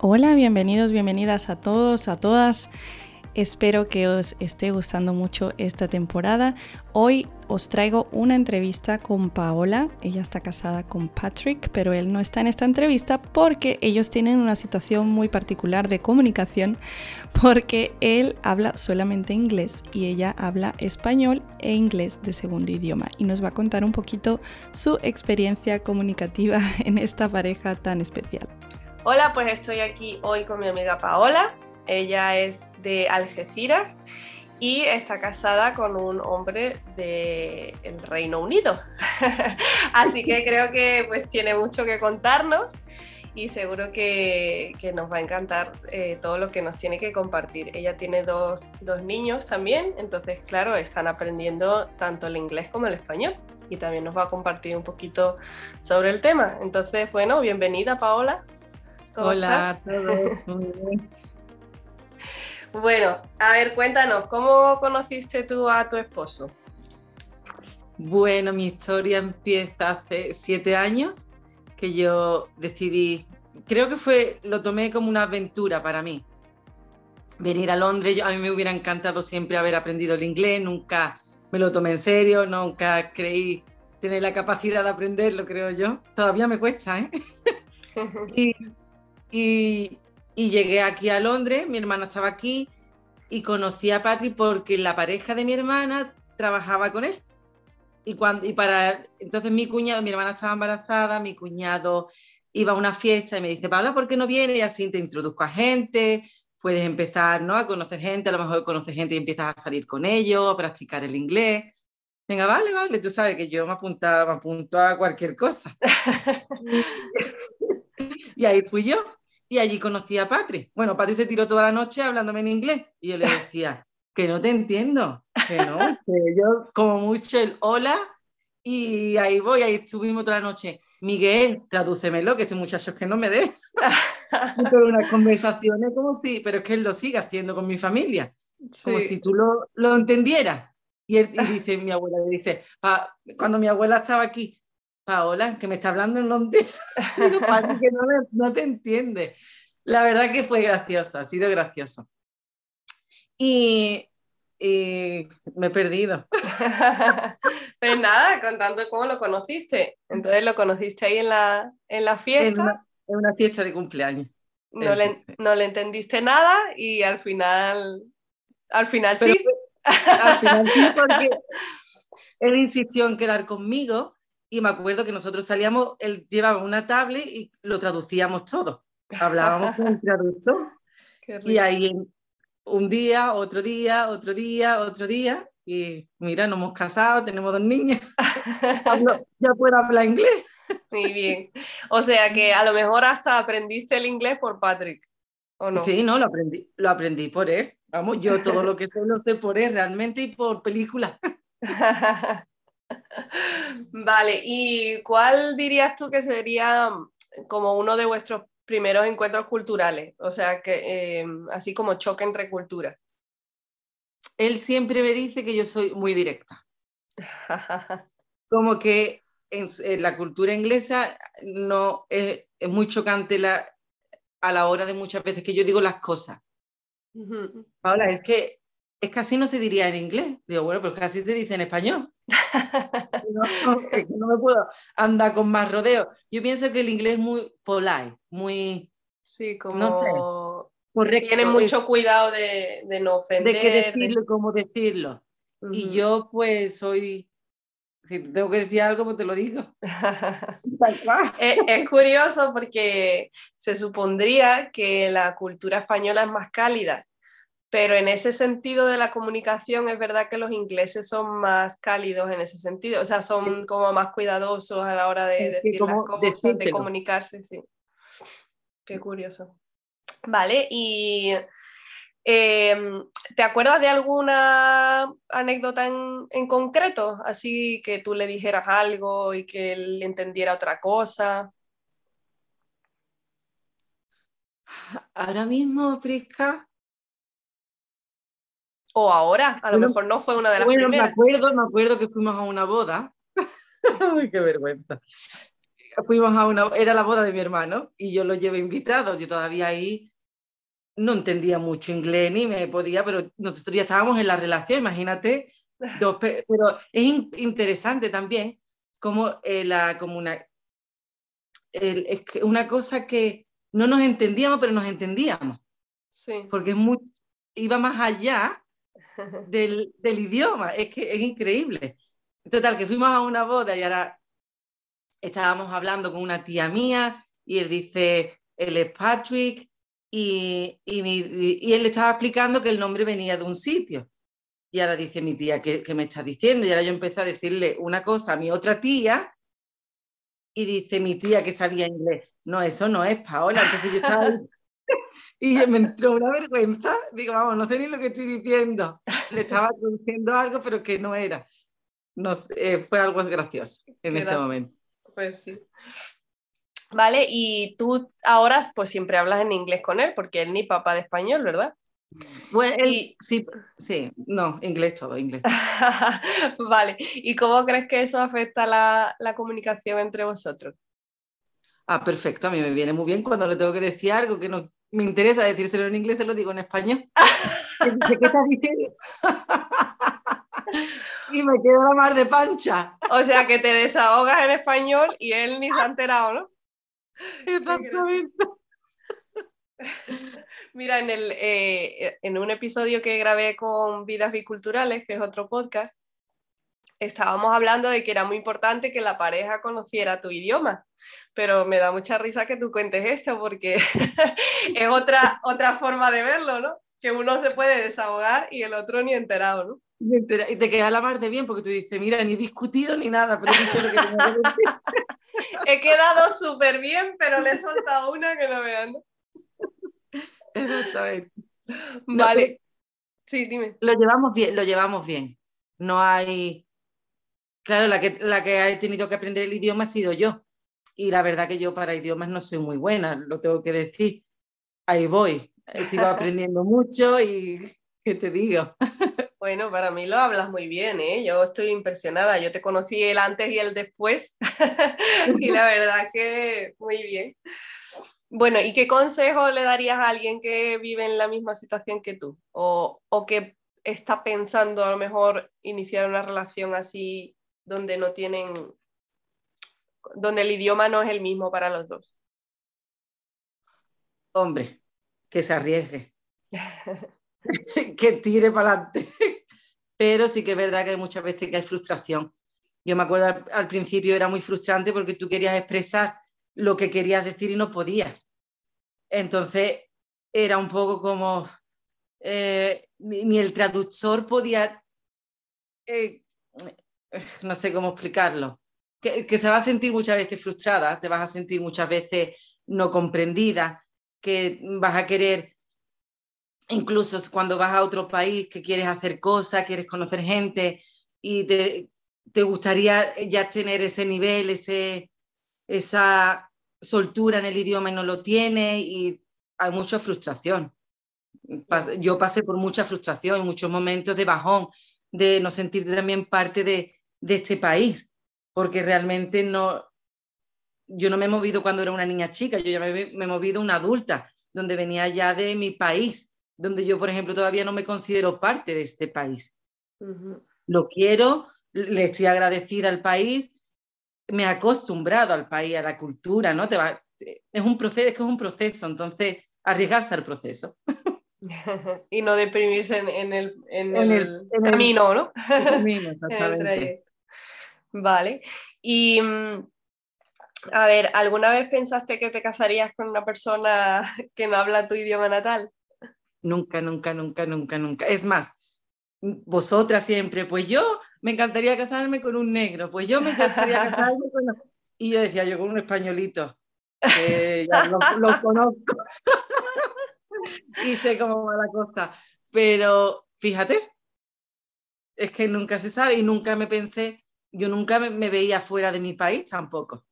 Hola, bienvenidos, bienvenidas a todos, a todas. Espero que os esté gustando mucho esta temporada. Hoy os traigo una entrevista con Paola. Ella está casada con Patrick, pero él no está en esta entrevista porque ellos tienen una situación muy particular de comunicación porque él habla solamente inglés y ella habla español e inglés de segundo idioma y nos va a contar un poquito su experiencia comunicativa en esta pareja tan especial. Hola, pues estoy aquí hoy con mi amiga Paola. Ella es de Algeciras y está casada con un hombre del Reino Unido. Así que creo que pues tiene mucho que contarnos y seguro que, nos va a encantar eh, todo lo que nos tiene que compartir. Ella tiene dos, dos niños también, entonces claro, están aprendiendo tanto el inglés como el español y también nos va a compartir un poquito sobre el tema. Entonces, bueno, bienvenida Paola. Hola a todos. bueno, a ver, cuéntanos, ¿cómo conociste tú a tu esposo? Bueno, mi historia empieza hace siete años que yo decidí, creo que fue, lo tomé como una aventura para mí. Venir a Londres, a mí me hubiera encantado siempre haber aprendido el inglés, nunca me lo tomé en serio, nunca creí tener la capacidad de aprenderlo, creo yo. Todavía me cuesta, ¿eh? y, y, llegué aquí a Londres, mi hermana estaba aquí y conocí a Patrick porque la pareja de mi hermana trabajaba con él. Y, cuando, y para entonces mi cuñado, mi hermana estaba embarazada, mi cuñado iba a una fiesta y me dice, Paula, ¿por qué no vienes? Y así te introduzco a gente, puedes empezar ¿no? a conocer gente, a lo mejor conoces gente y empiezas a salir con ellos, a practicar el inglés. Venga, vale, vale, tú sabes que yo me apuntaba, me apunto a cualquier cosa. y ahí fui yo. Y allí conocí a Patri. Bueno, Patri se tiró toda la noche hablándome en inglés. Y yo le decía, que no te entiendo, que no, que yo como mucho el hola y ahí voy, ahí estuvimos toda la noche. Miguel, tradúcemelo, que este muchacho es que no me des. Con unas conversaciones como si, pero es que él lo sigue haciendo con mi familia, como si tú lo, lo entendieras. Y, él, y dice, mi abuela le dice, cuando mi abuela estaba aquí, Paola, que me está hablando en Londres, que no, te entiende. La verdad que fue graciosa, ha sido gracioso. Y, me he perdido. pues nada, contando cómo lo conociste. Entonces lo conociste ahí en la, en la fiesta. En una, fiesta de cumpleaños. No le, no le, entendiste nada y al final, al final sí. Al final sí, porque él insistió en quedar conmigo y me acuerdo que nosotros salíamos, él llevaba una tablet y lo traducíamos todo. Hablábamos con el traductor. Y ahí un día, otro día, otro día, otro día. Y mira, nos hemos casado, tenemos dos niñas. ya puedo hablar inglés. Muy bien. O sea que a lo mejor hasta aprendiste el inglés por Patrick, ¿o no? Sí, no, lo aprendí, lo aprendí por él. Vamos, yo todo lo que sé lo sé por él realmente y por películas. Vale, ¿y cuál dirías tú que sería mm, como uno de vuestros primeros encuentros culturales? O sea, que em, así como choque entre culturas. Él siempre me dice que yo soy muy directa. como que en, la cultura inglesa no es, muy chocante la, a la hora de muchas veces que yo digo las cosas. Paola, es que es así no se diría en inglés. Digo, bueno, pero es que así se dice en español. no, no, me puedo andar con más rodeo. Yo pienso que el inglés es muy polite, muy... Sí, como... No correcto. Tiene mucho cuidado de, de, no ofender. De qué decirlo, cómo decirlo. Y yo pues soy... Si tengo que decir algo, pues te lo digo. es, es curioso porque se supondría que la cultura española es más cálida pero en ese sentido de la comunicación es verdad que los ingleses son más cálidos en ese sentido, o sea, son como más cuidadosos a la hora de decir las cosas, de comunicarse, sí. Qué curioso. Vale, y em, ¿te acuerdas de alguna anécdota en, en, concreto? Así que tú le dijeras algo y que él entendiera otra cosa. Ahora mismo, Prisca, o ahora, a lo mejor no fue una de las bueno, me acuerdo, me acuerdo que fuimos a una boda. Ay, qué vergüenza. fuimos a una, era la boda de mi hermano y yo lo llevé invitado, yo todavía ahí no entendía mucho inglés ni me podía, pero nosotros ya estábamos en la relación, imagínate, dos, pero es interesante también como eh, la como una, es una cosa que no nos entendíamos, pero nos entendíamos. Sí. Porque es muy, iba más allá del, del, idioma, es que es increíble. Total, que fuimos a una boda y ahora estábamos hablando con una tía mía y él dice, él es Patrick y, y, él le estaba explicando que el nombre venía de un sitio. Y ahora dice mi tía, ¿qué, ¿qué, me está diciendo? Y ahora yo empecé a decirle una cosa a mi otra tía y dice mi tía que sabía inglés, no, eso no es Paola. Entonces yo estaba y me entró una vergüenza. Digo, vamos, no sé ni lo que estoy diciendo. Le estaba diciendo algo, pero que no era. No, eh, fue algo gracioso en ese momento. Pues sí. Vale, y tú ahora pues siempre hablas en inglés con él, porque él ni papá de español, ¿verdad? Bueno, sí, sí, no, inglés todo, inglés. vale, ¿y cómo crees que eso afecta la, la, comunicación entre vosotros? Ah, perfecto, a mí me viene muy bien cuando le tengo que decir algo que no me interesa decírselo en inglés, se lo digo en español. ¿Qué, estás diciendo? y me quedo la mar de pancha. O sea, que te desahogas en español y él ni se ha enterado, ¿no? Exactamente. Mira, en, el, eh, en un episodio que grabé con Vidas Biculturales, que es otro podcast, estábamos hablando de que era muy importante que la pareja conociera tu idioma, pero me da mucha risa que tú cuentes esto porque es otra, otra forma de verlo, ¿no? Que uno se puede desahogar y el otro ni enterado, ¿no? Y te queda la mar de bien porque tú dices, mira, ni discutido ni nada, pero dicho lo que He quedado súper bien, pero le he soltado una que no vean. Exactamente. Vale. sí, dime. Lo llevamos bien, lo llevamos bien. No hay. Claro, la que, la que ha tenido que aprender el idioma ha sido yo. Y la verdad que yo para idiomas no soy muy buena, lo tengo que decir. Ahí voy. Sigo aprendiendo mucho y ¿qué te digo? Bueno, para mí lo hablas muy bien, ¿eh? Yo estoy impresionada. Yo te conocí el antes y el después y la verdad que muy bien. Bueno, ¿y qué consejo le darías a alguien que vive en la misma situación que tú? O, que está pensando a lo mejor iniciar una relación así donde no tienen, donde el idioma no es el mismo para los dos. Hombre, que se arriesgue, que tire para adelante. Pero sí que es verdad que hay muchas veces que hay frustración. Yo me acuerdo al, al principio era muy frustrante porque tú querías expresar lo que querías decir y no podías. Entonces era un poco como, eh, ni, el traductor podía, eh, no sé cómo explicarlo, que, que, se va a sentir muchas veces frustrada, te vas a sentir muchas veces no comprendida, que vas a querer, incluso cuando vas a otro país, que quieres hacer cosas, quieres conocer gente y te, te gustaría ya tener ese nivel, ese, esa soltura en el idioma y no lo tiene y hay mucha frustración. Yo pasé por mucha frustración muchos momentos de bajón, de no sentirte también parte de, de este país, porque realmente no, yo no me he movido cuando era una niña chica, yo ya me, me, he movido una adulta, donde venía ya de mi país, donde yo, por ejemplo, todavía no me considero parte de este país. Lo quiero, le estoy agradecida al país, me he acostumbrado al país, a la cultura, ¿no? Te va, es un proceso, es que es un proceso, entonces arriesgarse al proceso. y no deprimirse en, el, en, el, camino, ¿no? camino, exactamente. Vale. Y mm, a ver, ¿alguna vez pensaste que te casarías con una persona que no habla tu idioma natal? Nunca, nunca, nunca, nunca, nunca. Es más, vosotras siempre, pues yo me encantaría casarme con un negro, pues yo me encantaría casarme con... Y yo decía, yo con un españolito, que ya lo, conozco y sé cómo va la cosa. Pero fíjate, es que nunca se sabe y nunca me pensé, yo nunca me, veía fuera de mi país tampoco.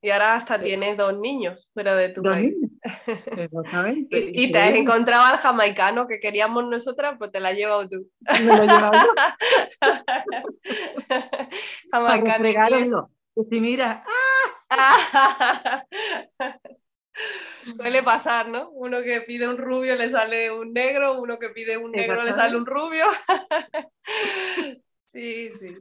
y ahora hasta tienes dos niños fuera de tu país. Exactamente. y, te has encontrado al jamaicano que queríamos nosotras, pues te la has llevado tú. Me lo he llevado. Para si mira, Suele pasar, ¿no? Uno que pide un rubio le sale un negro, uno que pide un negro le sale un rubio. Sí, sí.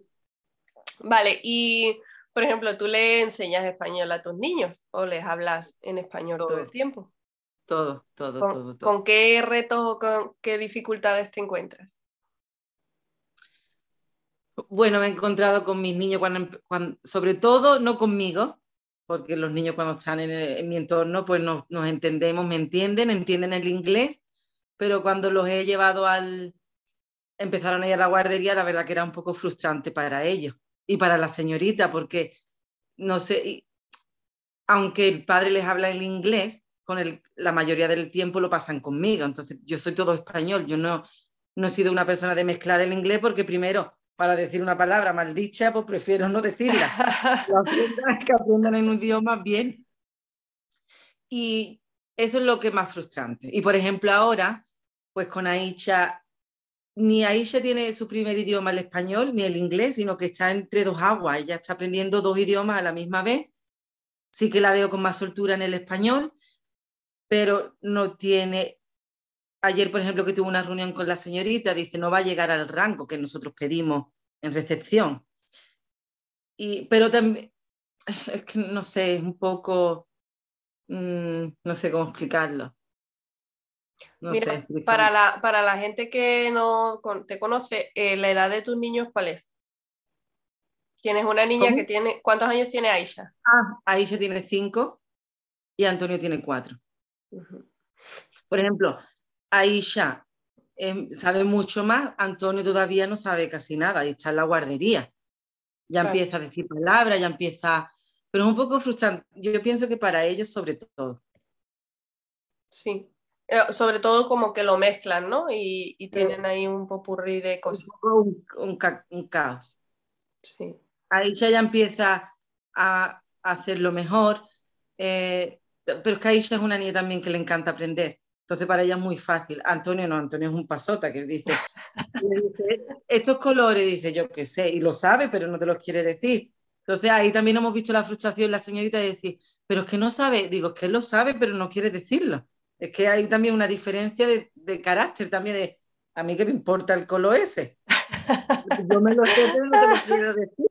Vale, y por ejemplo, ¿tú le enseñas español a tus niños o les hablas en español todo, el tiempo? Todo, todo, todo, ¿Con qué retos o con qué dificultades te encuentras? Bueno, me he encontrado con mis niños, cuando, sobre todo no conmigo, porque los niños cuando están en, mi entorno, pues nos, entendemos, me entienden, entienden el inglés, pero cuando los he llevado al... empezaron a ir a la guardería, la verdad que era un poco frustrante para ellos y para la señorita, porque no sé, aunque el padre les habla el inglés, con el, la mayoría del tiempo lo pasan conmigo, entonces yo soy todo español, yo no, no he sido una persona de mezclar el inglés porque primero para decir una palabra maldicha, pues prefiero no decirla. que aprendan en un idioma bien. Y eso es lo que es más frustrante. Y por ejemplo, ahora, pues con Aisha, ni Aisha tiene su primer idioma el español ni el inglés, sino que está entre dos aguas. Ella está aprendiendo dos idiomas a la misma vez. Sí que la veo con más soltura en el español, pero no tiene ayer, por ejemplo, que tuve una reunión con la señorita, dice, no va a llegar al rango que nosotros pedimos en recepción. Y, pero también, es que no sé, es un poco, mm, no sé cómo explicarlo. No sé, para, la, para la gente que no te conoce, eh, ¿la edad de tus niños cuál es? Tienes una niña que tiene, ¿cuántos años tiene Aisha? Ah, Aisha tiene cinco y Antonio tiene cuatro. Por ejemplo, Aisha em, sabe mucho más, Antonio todavía no sabe casi nada y está en la guardería. Ya empieza a decir palabras, ya empieza... Pero es un poco frustrante. Yo pienso que para ellos sobre todo. Sí, sobre todo como que lo mezclan, ¿no? Y, tienen ahí un popurrí de cosas. Un, un, caos. Sí. Aisha ya empieza a, hacerlo mejor, eh, pero es que Aisha es una niña también que le encanta aprender. Entonces para ella es muy fácil. Antonio no, Antonio es un pasota que dice, estos colores, dice yo qué sé, y lo sabe, pero no te los quiere decir. Entonces ahí también hemos visto la frustración la señorita de decir, pero es que no sabe, digo, es que él lo sabe, pero no quiere decirlo. Es que hay también una diferencia de, de carácter también de, a mí que me importa el color ese. Yo me lo sé, pero no te lo quiero decir.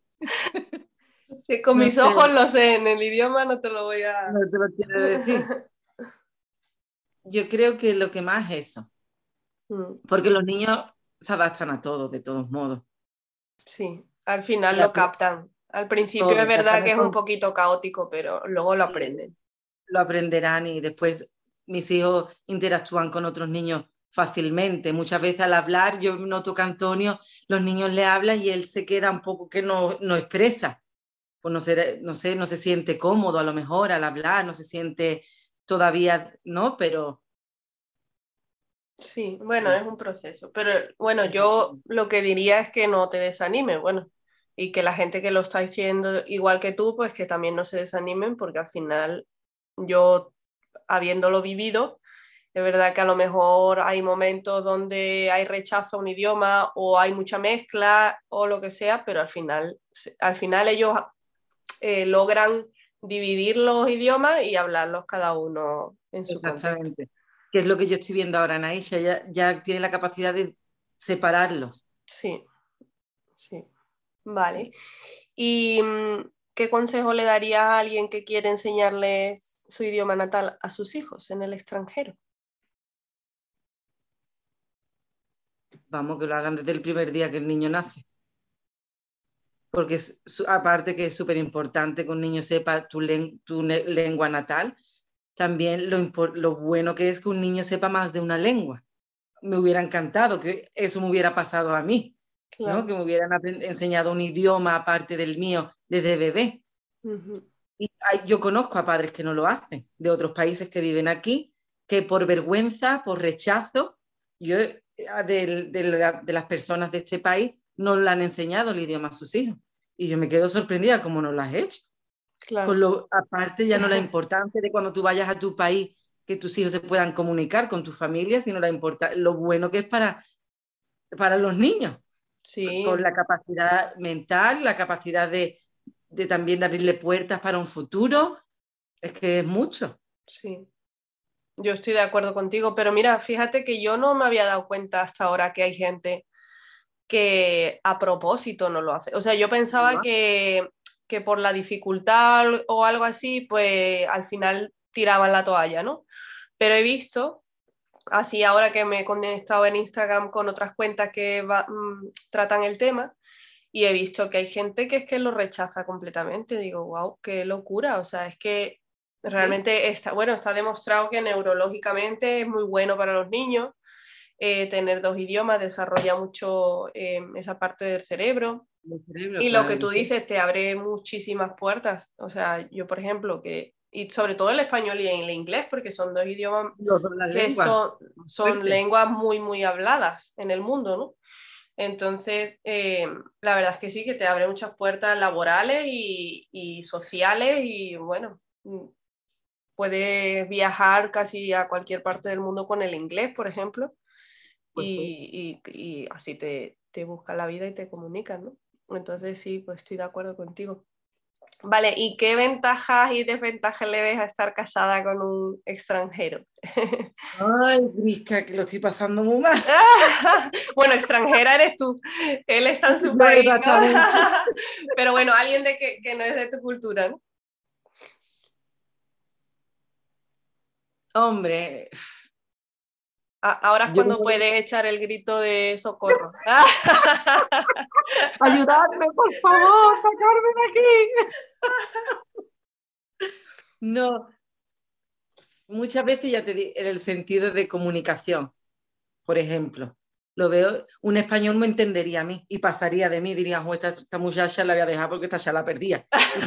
Sí, con mis ojos lo sé, en el idioma no te lo voy a... No te lo quiero decir yo creo que lo que más es eso. Mm. Porque los niños se adaptan a todo, de todos modos. Sí, al final lo captan. Al principio es verdad que es un poquito caótico, pero luego lo aprenden. Lo aprenderán y después mis hijos interactúan con otros niños fácilmente. Muchas veces al hablar, yo noto que Antonio, los niños le hablan y él se queda un poco que no, no expresa. Pues no sé, no sé, no se siente cómodo a lo mejor al hablar, no se siente todavía no, pero... Sí, bueno, es un proceso. Pero bueno, yo lo que diría es que no te desanimes, bueno, y que la gente que lo está haciendo igual que tú, pues que también no se desanimen, porque al final yo, habiéndolo vivido, es verdad que a lo mejor hay momentos donde hay rechazo a un idioma o hay mucha mezcla o lo que sea, pero al final, al final ellos eh, logran dividir los idiomas y hablarlos cada uno en su Exactamente. Que es lo que yo estoy viendo ahora en Aisha, ya, ya tiene la capacidad de separarlos. Sí, sí. Vale. ¿Y mm, qué consejo le daría a alguien que quiere enseñarles su idioma natal a sus hijos en el extranjero? Vamos, que lo hagan desde el primer día que el niño nace porque aparte que es súper importante que un niño sepa tu, lengua natal, también lo, bueno que es que un niño sepa más de una lengua. Me hubiera encantado que eso me hubiera pasado a mí, ¿no? que me hubieran enseñado un idioma aparte del mío desde bebé. Y yo conozco a padres que no lo hacen, de otros países que viven aquí, que por vergüenza, por rechazo, yo eh, de, de las personas de este país no le han enseñado el idioma a sus hijos. Y yo me quedo sorprendida cómo no lo has hecho. Con lo, aparte ya no la importancia de cuando tú vayas a tu país que tus hijos se puedan comunicar con tu familia, sino la importa, lo bueno que es para, para los niños. Sí. Con la capacidad mental, la capacidad de, de también de abrirle puertas para un futuro, es que es mucho. Sí, yo estoy de acuerdo contigo, pero mira, fíjate que yo no me había dado cuenta hasta ahora que hay gente que a propósito no lo hace. O sea, yo pensaba que, que por la dificultad o algo así, pues al final tiraban la toalla, ¿no? Pero he visto, así ahora que me he conectado en Instagram con otras cuentas que mm, tratan el tema, y he visto que hay gente que es que lo rechaza completamente. Digo, wow, qué locura. O sea, es que realmente está, bueno, está demostrado que neurológicamente es muy bueno para los niños. Eh, tener dos idiomas desarrolla mucho eh, esa parte del cerebro. y lo que tú dices te abre muchísimas puertas. O sea, yo, por ejemplo, que y sobre todo el español y el inglés, porque son dos idiomas que son, son lenguas muy, muy habladas en el mundo, ¿no? Entonces, eh, la verdad es que sí, que te abre muchas puertas laborales y, sociales y bueno, mm, puedes viajar casi a cualquier parte del mundo con el inglés, por ejemplo, pues y, así te, te busca la vida y te comunicas, ¿no? Entonces sí, pues estoy de acuerdo contigo. Vale, ¿y qué ventajas y desventajas le ves a estar casada con un extranjero? Ay, Brisca, que lo estoy pasando muy mal. bueno, extranjera eres tú. Él está en su país. Pero bueno, alguien de que, que no es de tu cultura, ¿no? Hombre, Ahora es cuando puedes echar el grito de socorro. Ayudadme, por favor, sacarme de aquí. no. Muchas veces ya te di en el sentido de comunicación, por ejemplo. Lo veo, un español me entendería a mí y pasaría de mí, diría, esta, esta muchacha la voy a dejar porque esta ya la perdía. Y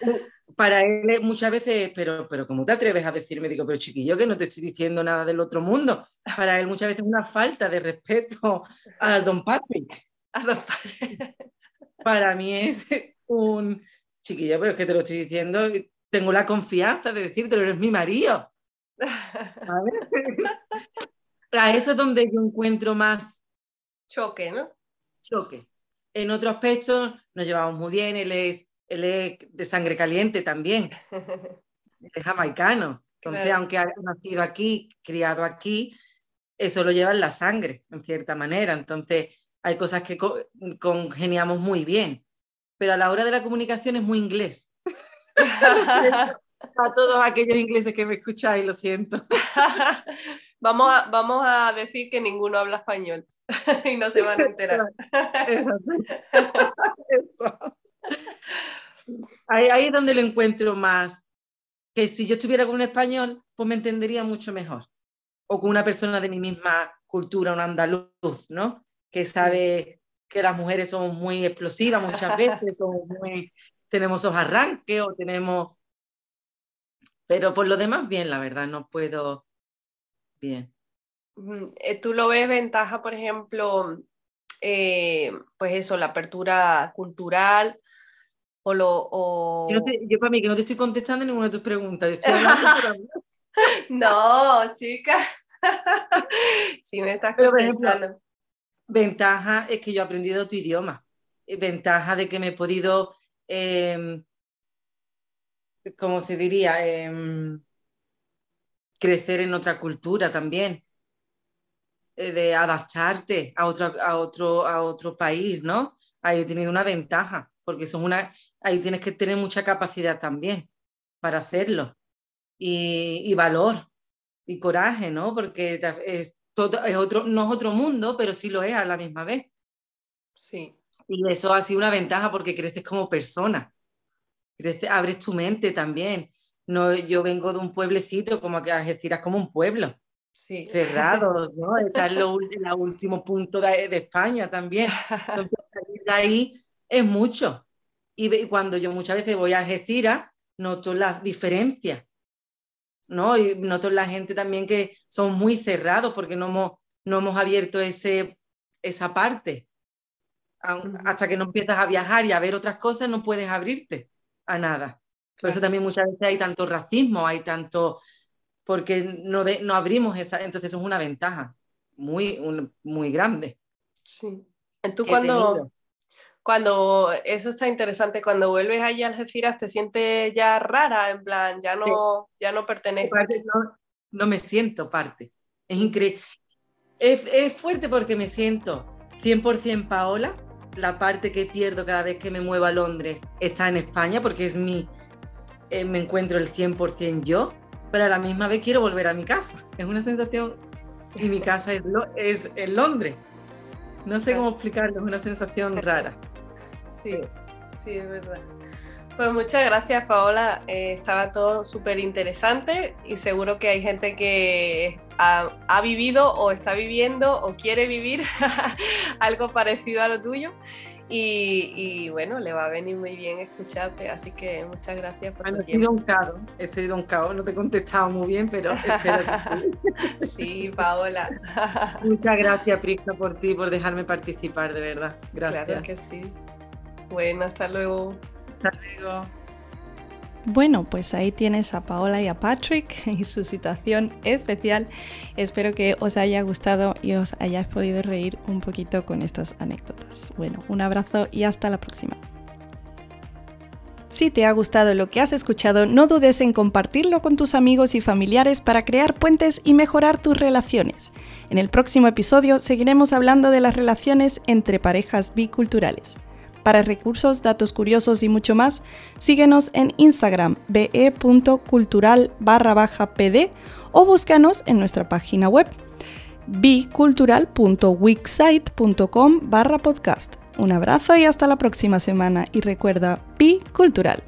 para él muchas veces, pero, pero ¿cómo te atreves a decirme? Digo, pero chiquillo, que no te estoy diciendo nada del otro mundo. Para él muchas veces es una falta de respeto al Don Patrick. Para mí es un chiquillo, pero es que te lo estoy diciendo, tengo la confianza de decirte, eres mi marido. A eso es donde yo encuentro más choque, ¿no? Choque. En otro aspecto nos llevamos muy bien, él es él es de sangre caliente también, es jamaicano. Entonces, aunque haya nacido aquí, criado aquí, eso lo lleva en la sangre, en cierta manera. Entonces, hay cosas que congeniamos muy bien. Pero a la hora de la comunicación es muy inglés. a todos aquellos ingleses que me escucháis, lo siento. vamos, a, vamos a decir que ninguno habla español y no se van a enterar. Eso. Ahí, es donde lo encuentro más. Que si yo estuviera con un español, pues me entendería mucho mejor. O con una persona de mi misma cultura, un andaluz, ¿no? Que sabe que las mujeres son muy explosivas muchas veces, muy, tenemos esos arranques o tenemos... Pero por lo demás, bien, la verdad, no puedo... Bien. Eh, ¿Tú lo ves ventaja, por ejemplo, eh, pues eso, la apertura cultural yo, para mí que no te estoy contestando ninguna de tus preguntas. no, chica. si me estás contestando. ventaja es que yo he aprendido tu idioma. Eh, ventaja de que me he podido, eh, ¿cómo se diría? Em, crecer en otra cultura también eh, de adaptarte a otro, a otro, a otro país, ¿no? Ahí he tenido una ventaja porque son una, ahí tienes que tener mucha capacidad también para hacerlo. Y, valor y coraje, ¿no? Porque es, todo, es otro, no es otro mundo, pero sí lo es a la misma vez. Sí. Y eso ha sido una ventaja porque creces como persona. Creces, abres tu mente también. No, yo vengo de un pueblecito, como que Algeciras como un pueblo. Sí. Cerrado, ¿no? Está en el último punto de, de España también. Entonces, de ahí es mucho. Y cuando yo muchas veces voy a Algeciras, noto las diferencias, ¿no? Y noto la gente también que son muy cerrados porque no hemos, no hemos abierto ese, esa parte. Hasta que no empiezas a viajar y a ver otras cosas, no puedes abrirte a nada. Por eso también muchas veces hay tanto racismo, hay tanto, porque no, no abrimos esa, entonces es una ventaja muy, muy grande. Sí. ¿Tú cuando, cuando eso está interesante, cuando vuelves allí a Algeciras te sientes ya rara, en plan, ya no, ya no perteneces. No, no, me siento parte. Es increíble. Es, es fuerte porque me siento 100% Paola. La parte que pierdo cada vez que me muevo a Londres está en España porque es mi, eh, me encuentro el 100% yo, pero a la misma vez quiero volver a mi casa. Es una sensación, y mi casa es, es en Londres. No sé cómo explicarlo, es una sensación rara. Sí, sí, es verdad. Pues muchas gracias, Paola. Eh, estaba todo súper interesante y seguro que hay gente que ha, vivido o está viviendo o quiere vivir algo parecido a lo tuyo. Y, bueno, le va a venir muy bien escucharte, así que muchas gracias por bueno, tu he sido un caos, he sido un caos, no te he contestado muy bien, pero espero que sí. Paola. muchas gracias, Prisca, por ti, por dejarme participar, de verdad. Gracias. Claro que sí. Bueno, hasta luego. Hasta luego. Bueno, pues ahí tienes a Paola y a Patrick y su situación especial. Espero que os haya gustado y os hayáis podido reír un poquito con estas anécdotas. Bueno, un abrazo y hasta la próxima. Si te ha gustado lo que has escuchado, no dudes en compartirlo con tus amigos y familiares para crear puentes y mejorar tus relaciones. En el próximo episodio seguiremos hablando de las relaciones entre parejas biculturales. Para recursos, datos curiosos y mucho más, síguenos en Instagram be.cultural barra baja pd o búscanos en nuestra página web bicultural.wixsite.com barra podcast. Un abrazo y hasta la próxima semana y recuerda, Bi Cultural.